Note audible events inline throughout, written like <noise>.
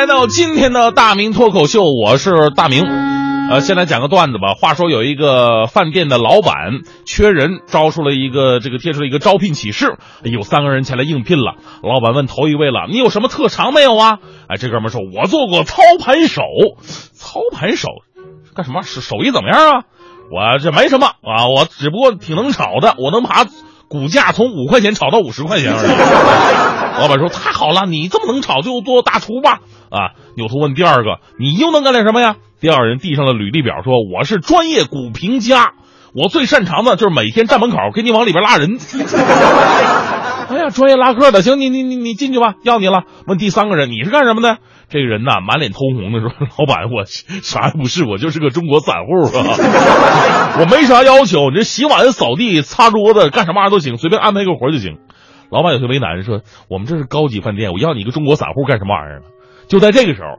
来到今天的大明脱口秀，我是大明。呃，先来讲个段子吧。话说有一个饭店的老板缺人，招出了一个这个贴出了一个招聘启事，有三个人前来应聘了。老板问头一位了：“你有什么特长没有啊？”哎，这哥们说：“我做过操盘手。”操盘手干什么？手手艺怎么样啊？我这没什么啊，我只不过挺能炒的，我能把股价从五块钱炒到五十块钱而已。<laughs> 老板说：“太好了，你这么能炒，就做大厨吧。”啊，扭头问第二个：“你又能干点什么呀？”第二人递上了履历表，说：“我是专业股评家，我最擅长的就是每天站门口给你往里边拉人。”哎呀，专业拉客的，行，你你你你进去吧，要你了。问第三个人：“你是干什么的？”这个人呐，满脸通红的说：“老板，我啥也不是，我就是个中国散户啊，<laughs> 我没啥要求，你这洗碗、扫地、擦桌子，干什么玩意儿都行，随便安排个活就行。”老板有些为难，说：“我们这是高级饭店，我要你一个中国散户干什么玩意儿？”就在这个时候，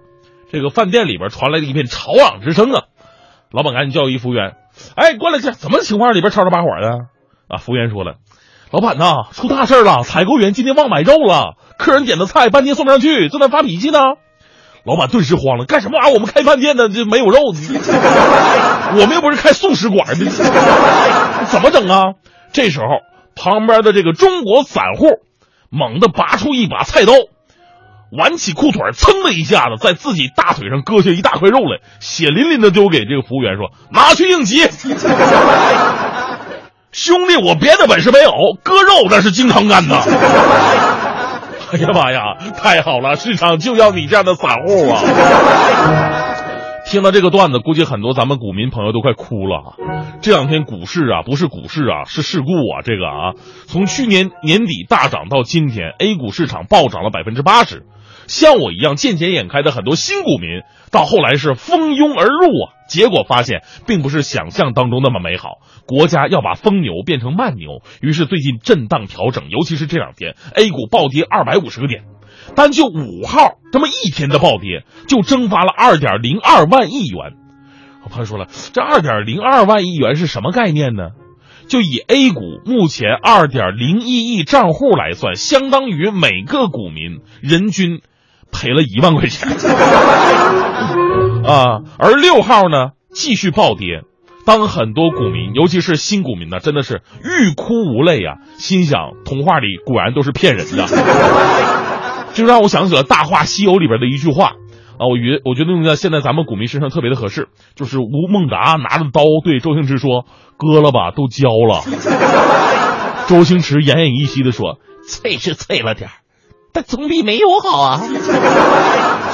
这个饭店里边传来了一片吵嚷之声啊！老板赶紧叫一服务员：“哎，过来这，怎么情况？里边吵吵把火的？”啊，服务员说了：“老板呐，出大事了！采购员今天忘买肉了，客人点的菜半天送不上去，正在发脾气呢。”老板顿时慌了：“干什么玩意儿？我们开饭店的这没有肉，<laughs> 我们又不是开素食馆的，怎么整啊？”这时候。旁边的这个中国散户猛地拔出一把菜刀，挽起裤腿，噌的一下子在自己大腿上割下一大块肉来，血淋淋的丢给这个服务员说：“拿去应急。”兄弟，我别的本事没有，割肉那是经常干的。<laughs> 哎呀妈呀，太好了，市场就要你这样的散户啊！听到这个段子，估计很多咱们股民朋友都快哭了。这两天股市啊，不是股市啊，是事故啊！这个啊，从去年年底大涨到今天，A 股市场暴涨了百分之八十。像我一样见钱眼开的很多新股民，到后来是蜂拥而入啊，结果发现并不是想象当中那么美好。国家要把疯牛变成慢牛，于是最近震荡调整，尤其是这两天，A 股暴跌二百五十个点。单就五号这么一天的暴跌，就蒸发了二点零二万亿元。我朋友说了，这二点零二万亿元是什么概念呢？就以 A 股目前二点零一亿账户来算，相当于每个股民人均赔了一万块钱 <laughs> 啊。而六号呢，继续暴跌。当很多股民，尤其是新股民呢，真的是欲哭无泪啊，心想童话里果然都是骗人的。<laughs> 就让我想起了《大话西游》里边的一句话啊，我觉我觉得用在现在咱们股民身上特别的合适，就是吴孟达拿着刀对周星驰说：“割了吧，都焦了。<laughs> ”周星驰奄奄一息的说：“脆是脆了点但总比没有好啊。”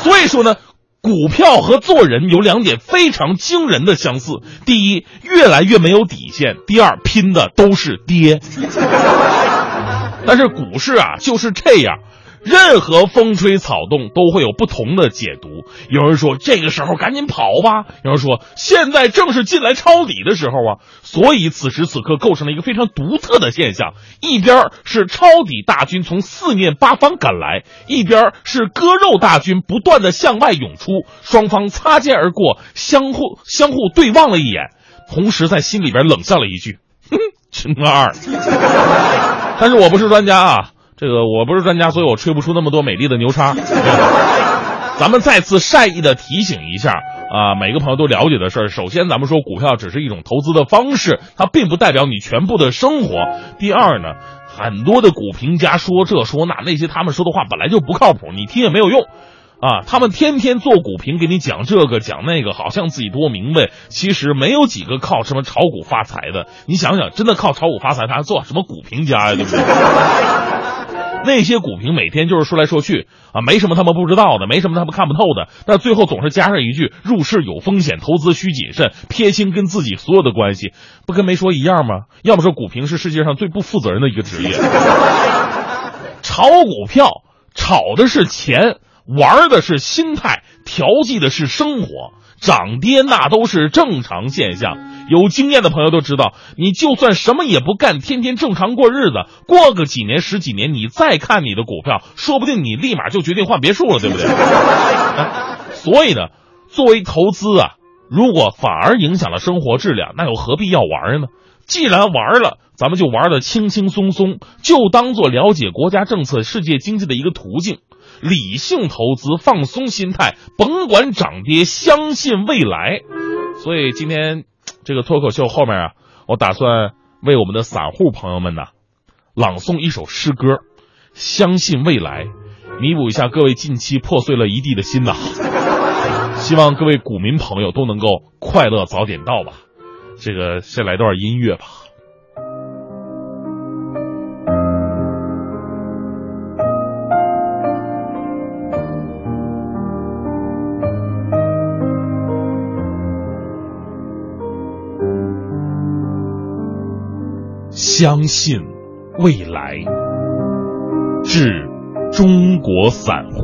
所以说呢，股票和做人有两点非常惊人的相似：第一，越来越没有底线；第二，拼的都是爹。<laughs> 但是股市啊，就是这样。任何风吹草动都会有不同的解读。有人说这个时候赶紧跑吧，有人说现在正是进来抄底的时候啊。所以此时此刻构成了一个非常独特的现象：一边是抄底大军从四面八方赶来，一边是割肉大军不断的向外涌出。双方擦肩而过，相互相互对望了一眼，同时在心里边冷笑了一句：“哼，真二。” <laughs> 但是我不是专家啊。这个我不是专家，所以我吹不出那么多美丽的牛叉。<laughs> 咱们再次善意的提醒一下啊，每个朋友都了解的事儿。首先，咱们说股票只是一种投资的方式，它并不代表你全部的生活。第二呢，很多的股评家说这说那，那些他们说的话本来就不靠谱，你听也没有用。啊，他们天天做股评，给你讲这个讲那个，好像自己多明白。其实没有几个靠什么炒股发财的。你想想，真的靠炒股发财，他还做什么股评家呀？对不对？<laughs> 那些股评每天就是说来说去啊，没什么他们不知道的，没什么他们看不透的，但最后总是加上一句：入市有风险，投资需谨慎，撇清跟自己所有的关系，不跟没说一样吗？要么说股评是世界上最不负责任的一个职业。<laughs> 炒股票炒的是钱。玩的是心态，调剂的是生活。涨跌那都是正常现象，有经验的朋友都知道，你就算什么也不干，天天正常过日子，过个几年十几年，你再看你的股票，说不定你立马就决定换别墅了，对不对？所以呢，作为投资啊，如果反而影响了生活质量，那又何必要玩呢？既然玩了，咱们就玩的轻轻松松，就当做了解国家政策、世界经济的一个途径。理性投资，放松心态，甭管涨跌，相信未来。所以今天这个脱口秀后面啊，我打算为我们的散户朋友们呢，朗诵一首诗歌，《相信未来》，弥补一下各位近期破碎了一地的心呐。<laughs> 希望各位股民朋友都能够快乐早点到吧。这个先来段音乐吧。相信未来，致中国散户。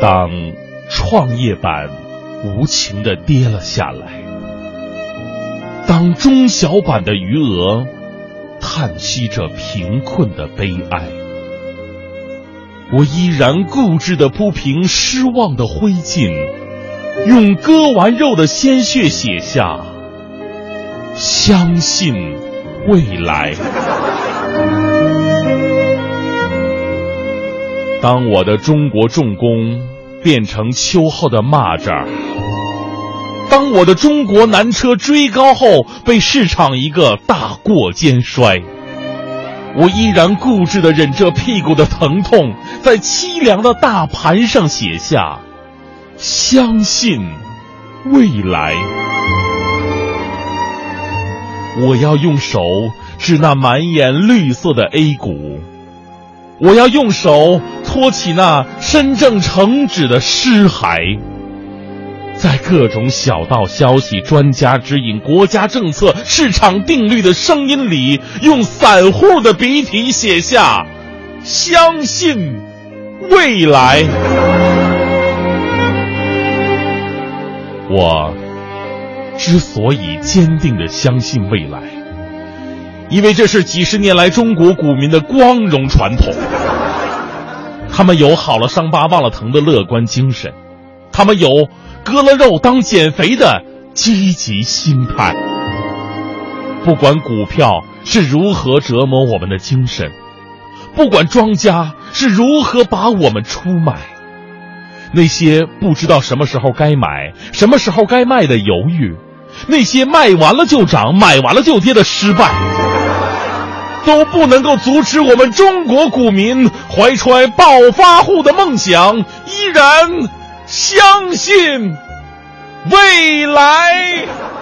当创业板无情的跌了下来，当中小板的余额叹息着贫困的悲哀。我依然固执的铺平失望的灰烬，用割完肉的鲜血写下“相信未来”。当我的中国重工变成秋后的蚂蚱，当我的中国南车追高后被市场一个大过肩摔。我依然固执的忍着屁股的疼痛，在凄凉的大盘上写下“相信未来”。我要用手指那满眼绿色的 A 股，我要用手托起那身正成指的尸骸。在各种小道消息、专家指引、国家政策、市场定律的声音里，用散户的笔体写下“相信未来”。我之所以坚定的相信未来，因为这是几十年来中国股民的光荣传统。他们有好了伤疤忘了疼的乐观精神，他们有。割了肉当减肥的积极心态，不管股票是如何折磨我们的精神，不管庄家是如何把我们出卖，那些不知道什么时候该买、什么时候该卖的犹豫，那些卖完了就涨、买完了就跌的失败，都不能够阻止我们中国股民怀揣暴发户的梦想，依然。相信未来。